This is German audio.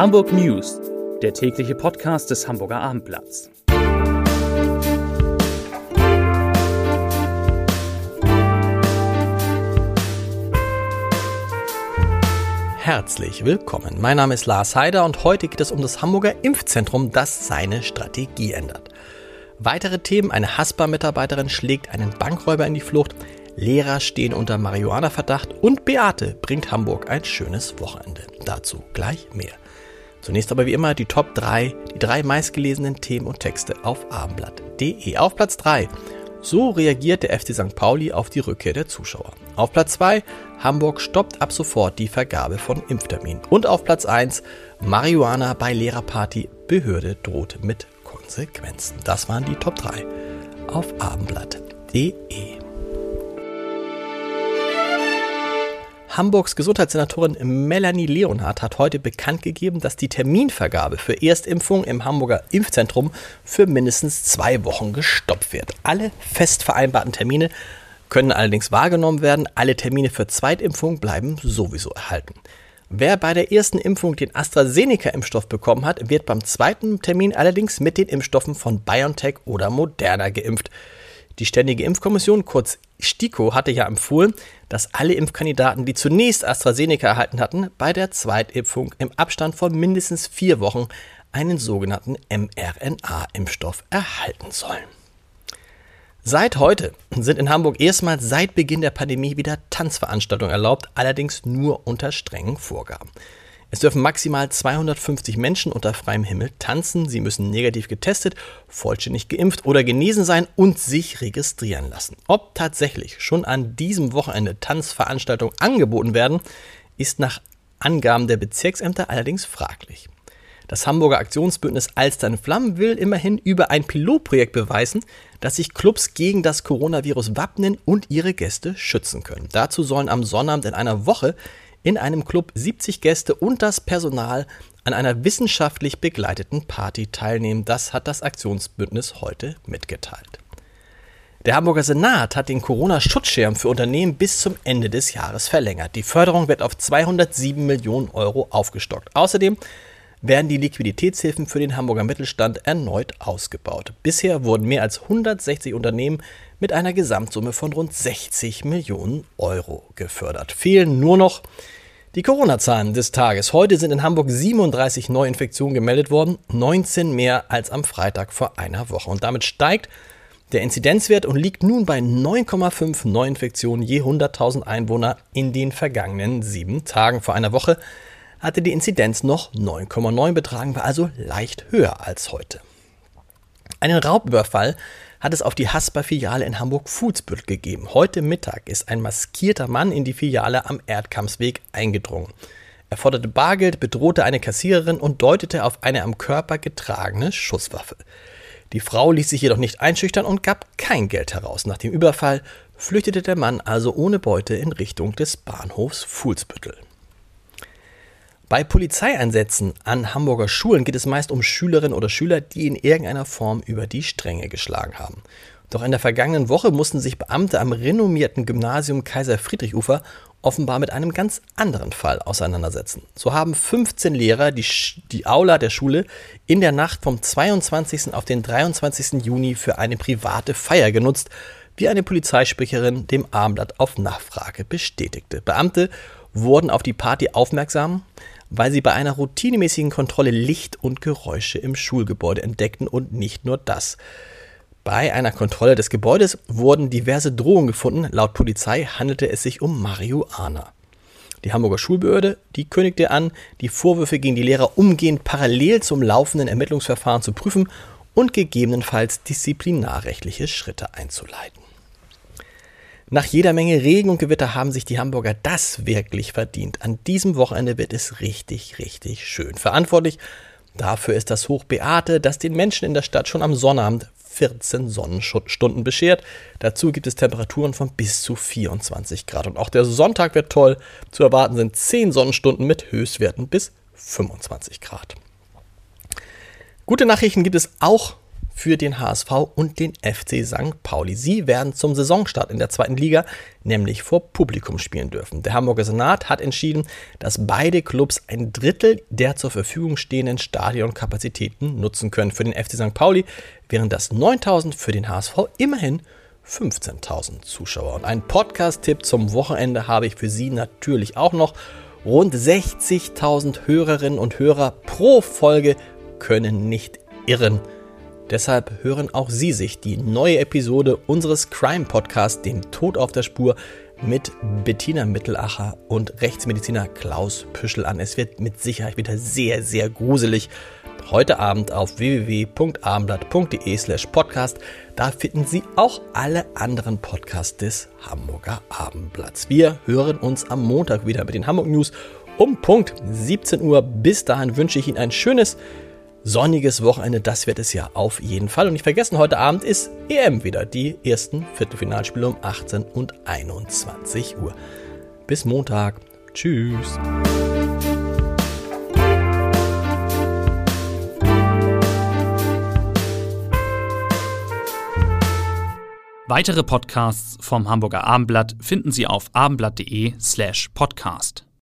Hamburg News, der tägliche Podcast des Hamburger Abendblatts. Herzlich willkommen. Mein Name ist Lars Heider und heute geht es um das Hamburger Impfzentrum, das seine Strategie ändert. Weitere Themen: Eine Haspa-Mitarbeiterin schlägt einen Bankräuber in die Flucht, Lehrer stehen unter Marihuana-Verdacht und Beate bringt Hamburg ein schönes Wochenende. Dazu gleich mehr. Zunächst aber wie immer die Top 3, die drei meistgelesenen Themen und Texte auf abendblatt.de. Auf Platz 3. So reagiert der FC St. Pauli auf die Rückkehr der Zuschauer. Auf Platz 2. Hamburg stoppt ab sofort die Vergabe von Impfterminen. Und auf Platz 1. Marihuana bei Lehrerparty. Behörde droht mit Konsequenzen. Das waren die Top 3 auf abendblatt.de. Hamburgs Gesundheitssenatorin Melanie Leonhardt hat heute bekannt gegeben, dass die Terminvergabe für Erstimpfungen im Hamburger Impfzentrum für mindestens zwei Wochen gestoppt wird. Alle fest vereinbarten Termine können allerdings wahrgenommen werden. Alle Termine für Zweitimpfungen bleiben sowieso erhalten. Wer bei der ersten Impfung den AstraZeneca-Impfstoff bekommen hat, wird beim zweiten Termin allerdings mit den Impfstoffen von BioNTech oder Moderna geimpft. Die Ständige Impfkommission, kurz STIKO, hatte ja empfohlen, dass alle Impfkandidaten, die zunächst AstraZeneca erhalten hatten, bei der Zweitimpfung im Abstand von mindestens vier Wochen einen sogenannten mRNA-Impfstoff erhalten sollen. Seit heute sind in Hamburg erstmals seit Beginn der Pandemie wieder Tanzveranstaltungen erlaubt, allerdings nur unter strengen Vorgaben. Es dürfen maximal 250 Menschen unter freiem Himmel tanzen. Sie müssen negativ getestet, vollständig geimpft oder genesen sein und sich registrieren lassen. Ob tatsächlich schon an diesem Wochenende Tanzveranstaltungen angeboten werden, ist nach Angaben der Bezirksämter allerdings fraglich. Das Hamburger Aktionsbündnis Alster in Flammen will immerhin über ein Pilotprojekt beweisen, dass sich Clubs gegen das Coronavirus wappnen und ihre Gäste schützen können. Dazu sollen am Sonnabend in einer Woche in einem Club 70 Gäste und das Personal an einer wissenschaftlich begleiteten Party teilnehmen. Das hat das Aktionsbündnis heute mitgeteilt. Der Hamburger Senat hat den Corona-Schutzschirm für Unternehmen bis zum Ende des Jahres verlängert. Die Förderung wird auf 207 Millionen Euro aufgestockt. Außerdem werden die Liquiditätshilfen für den Hamburger Mittelstand erneut ausgebaut. Bisher wurden mehr als 160 Unternehmen mit einer Gesamtsumme von rund 60 Millionen Euro gefördert. Fehlen nur noch die Corona-Zahlen des Tages. Heute sind in Hamburg 37 Neuinfektionen gemeldet worden, 19 mehr als am Freitag vor einer Woche. Und damit steigt der Inzidenzwert und liegt nun bei 9,5 Neuinfektionen je 100.000 Einwohner in den vergangenen sieben Tagen. Vor einer Woche hatte die Inzidenz noch 9,9 betragen, war also leicht höher als heute. Einen Raubüberfall hat es auf die Hasper-Filiale in Hamburg-Fuhlsbüttel gegeben. Heute Mittag ist ein maskierter Mann in die Filiale am Erdkampsweg eingedrungen. Er forderte Bargeld, bedrohte eine Kassiererin und deutete auf eine am Körper getragene Schusswaffe. Die Frau ließ sich jedoch nicht einschüchtern und gab kein Geld heraus. Nach dem Überfall flüchtete der Mann also ohne Beute in Richtung des Bahnhofs Fuhlsbüttel. Bei Polizeieinsätzen an Hamburger Schulen geht es meist um Schülerinnen oder Schüler, die in irgendeiner Form über die Stränge geschlagen haben. Doch in der vergangenen Woche mussten sich Beamte am renommierten Gymnasium Kaiser Friedrich Ufer offenbar mit einem ganz anderen Fall auseinandersetzen. So haben 15 Lehrer die, die Aula der Schule in der Nacht vom 22. auf den 23. Juni für eine private Feier genutzt, wie eine Polizeisprecherin dem Abendblatt auf Nachfrage bestätigte. Beamte wurden auf die Party aufmerksam, weil sie bei einer routinemäßigen Kontrolle Licht und Geräusche im Schulgebäude entdeckten und nicht nur das. Bei einer Kontrolle des Gebäudes wurden diverse Drohungen gefunden. Laut Polizei handelte es sich um Marihuana. Die Hamburger Schulbehörde, die kündigte an, die Vorwürfe gegen die Lehrer umgehend parallel zum laufenden Ermittlungsverfahren zu prüfen und gegebenenfalls disziplinarrechtliche Schritte einzuleiten. Nach jeder Menge Regen und Gewitter haben sich die Hamburger das wirklich verdient. An diesem Wochenende wird es richtig, richtig schön. Verantwortlich dafür ist das Hoch Beate, das den Menschen in der Stadt schon am Sonnabend 14 Sonnenstunden beschert. Dazu gibt es Temperaturen von bis zu 24 Grad. Und auch der Sonntag wird toll. Zu erwarten sind 10 Sonnenstunden mit Höchstwerten bis 25 Grad. Gute Nachrichten gibt es auch für den HSV und den FC St. Pauli. Sie werden zum Saisonstart in der zweiten Liga nämlich vor Publikum spielen dürfen. Der Hamburger Senat hat entschieden, dass beide Clubs ein Drittel der zur Verfügung stehenden Stadionkapazitäten nutzen können für den FC St. Pauli, während das 9000 für den HSV immerhin 15.000 Zuschauer. Und einen Podcast-Tipp zum Wochenende habe ich für Sie natürlich auch noch. Rund 60.000 Hörerinnen und Hörer pro Folge können nicht irren. Deshalb hören auch Sie sich die neue Episode unseres Crime Podcasts, dem Tod auf der Spur, mit Bettina Mittelacher und Rechtsmediziner Klaus Püschel an. Es wird mit Sicherheit wieder sehr, sehr gruselig. Heute Abend auf www.abendblatt.de slash podcast. Da finden Sie auch alle anderen Podcasts des Hamburger Abendblatts. Wir hören uns am Montag wieder mit den Hamburg News um Punkt 17 Uhr. Bis dahin wünsche ich Ihnen ein schönes sonniges Wochenende, das wird es ja auf jeden Fall. Und nicht vergessen, heute Abend ist EM wieder. Die ersten Viertelfinalspiele um 18 und 21 Uhr. Bis Montag. Tschüss. Weitere Podcasts vom Hamburger Abendblatt finden Sie auf abendblatt.de slash podcast.